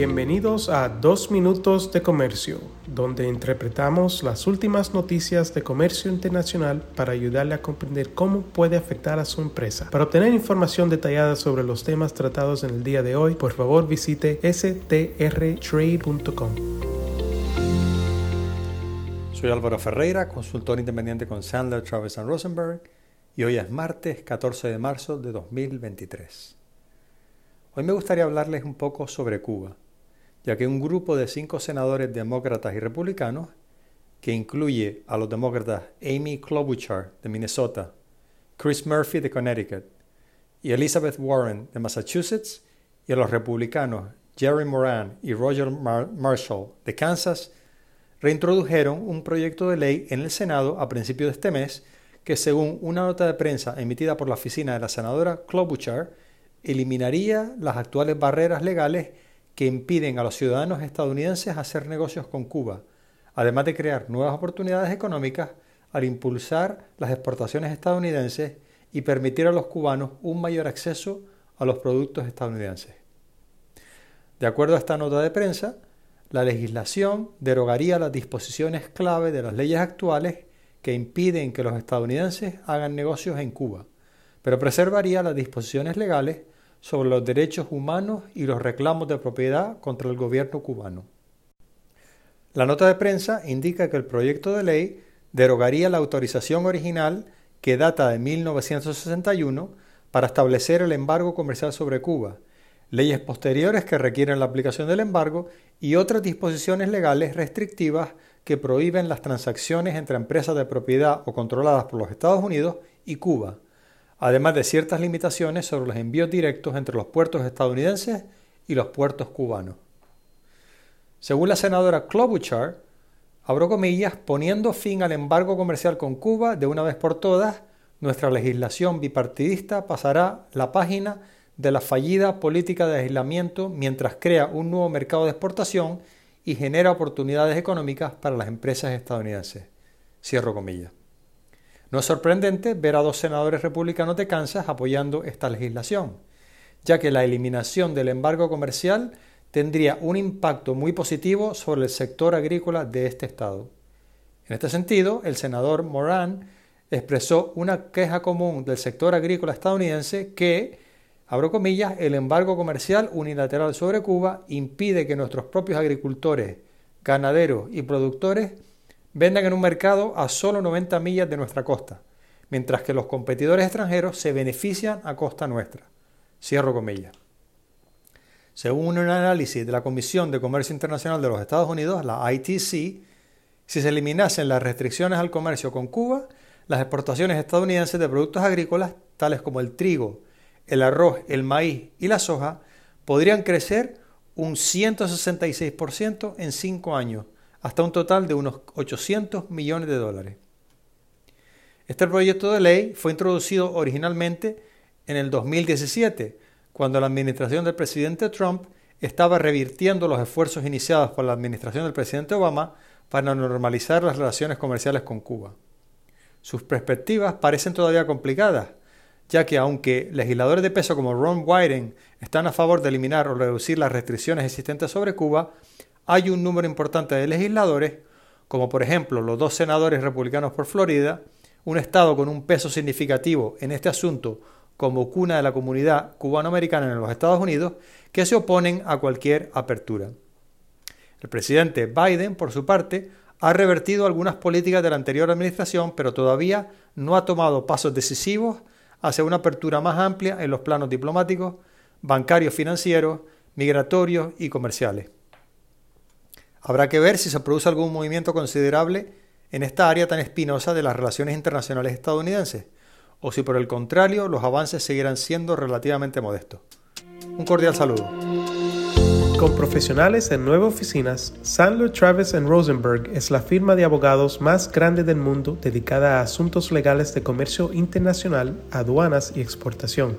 Bienvenidos a Dos Minutos de Comercio, donde interpretamos las últimas noticias de comercio internacional para ayudarle a comprender cómo puede afectar a su empresa. Para obtener información detallada sobre los temas tratados en el día de hoy, por favor visite strtrade.com. Soy Álvaro Ferreira, consultor independiente con Sandler, Travis Rosenberg, y hoy es martes 14 de marzo de 2023. Hoy me gustaría hablarles un poco sobre Cuba, ya que un grupo de cinco senadores demócratas y republicanos, que incluye a los demócratas Amy Klobuchar de Minnesota, Chris Murphy de Connecticut y Elizabeth Warren de Massachusetts, y a los republicanos Jerry Moran y Roger Marshall de Kansas, reintrodujeron un proyecto de ley en el Senado a principios de este mes que, según una nota de prensa emitida por la oficina de la senadora Klobuchar, eliminaría las actuales barreras legales que impiden a los ciudadanos estadounidenses hacer negocios con Cuba, además de crear nuevas oportunidades económicas al impulsar las exportaciones estadounidenses y permitir a los cubanos un mayor acceso a los productos estadounidenses. De acuerdo a esta nota de prensa, la legislación derogaría las disposiciones clave de las leyes actuales que impiden que los estadounidenses hagan negocios en Cuba, pero preservaría las disposiciones legales sobre los derechos humanos y los reclamos de propiedad contra el gobierno cubano. La nota de prensa indica que el proyecto de ley derogaría la autorización original que data de 1961 para establecer el embargo comercial sobre Cuba, leyes posteriores que requieren la aplicación del embargo y otras disposiciones legales restrictivas que prohíben las transacciones entre empresas de propiedad o controladas por los Estados Unidos y Cuba, además de ciertas limitaciones sobre los envíos directos entre los puertos estadounidenses y los puertos cubanos. Según la senadora Klobuchar, abro comillas, poniendo fin al embargo comercial con Cuba de una vez por todas, nuestra legislación bipartidista pasará la página de la fallida política de aislamiento mientras crea un nuevo mercado de exportación y genera oportunidades económicas para las empresas estadounidenses. Cierro comillas. No es sorprendente ver a dos senadores republicanos de Kansas apoyando esta legislación, ya que la eliminación del embargo comercial tendría un impacto muy positivo sobre el sector agrícola de este estado. En este sentido, el senador Moran expresó una queja común del sector agrícola estadounidense que, abro comillas, el embargo comercial unilateral sobre Cuba impide que nuestros propios agricultores, ganaderos y productores vendan en un mercado a solo 90 millas de nuestra costa, mientras que los competidores extranjeros se benefician a costa nuestra. Cierro comillas. Según un análisis de la Comisión de Comercio Internacional de los Estados Unidos, la ITC, si se eliminasen las restricciones al comercio con Cuba, las exportaciones estadounidenses de productos agrícolas, tales como el trigo, el arroz, el maíz y la soja, podrían crecer un 166% en cinco años, hasta un total de unos 800 millones de dólares. Este proyecto de ley fue introducido originalmente en el 2017, cuando la administración del presidente Trump estaba revirtiendo los esfuerzos iniciados por la administración del presidente Obama para normalizar las relaciones comerciales con Cuba. Sus perspectivas parecen todavía complicadas, ya que aunque legisladores de peso como Ron Wyden están a favor de eliminar o reducir las restricciones existentes sobre Cuba, hay un número importante de legisladores, como por ejemplo los dos senadores republicanos por Florida, un estado con un peso significativo en este asunto como cuna de la comunidad cubanoamericana en los Estados Unidos, que se oponen a cualquier apertura. El presidente Biden, por su parte, ha revertido algunas políticas de la anterior administración, pero todavía no ha tomado pasos decisivos hacia una apertura más amplia en los planos diplomáticos, bancarios financieros, migratorios y comerciales. Habrá que ver si se produce algún movimiento considerable en esta área tan espinosa de las relaciones internacionales estadounidenses, o si por el contrario los avances seguirán siendo relativamente modestos. Un cordial saludo. Con profesionales en nueve oficinas, Sandler Travis Rosenberg es la firma de abogados más grande del mundo dedicada a asuntos legales de comercio internacional, aduanas y exportación.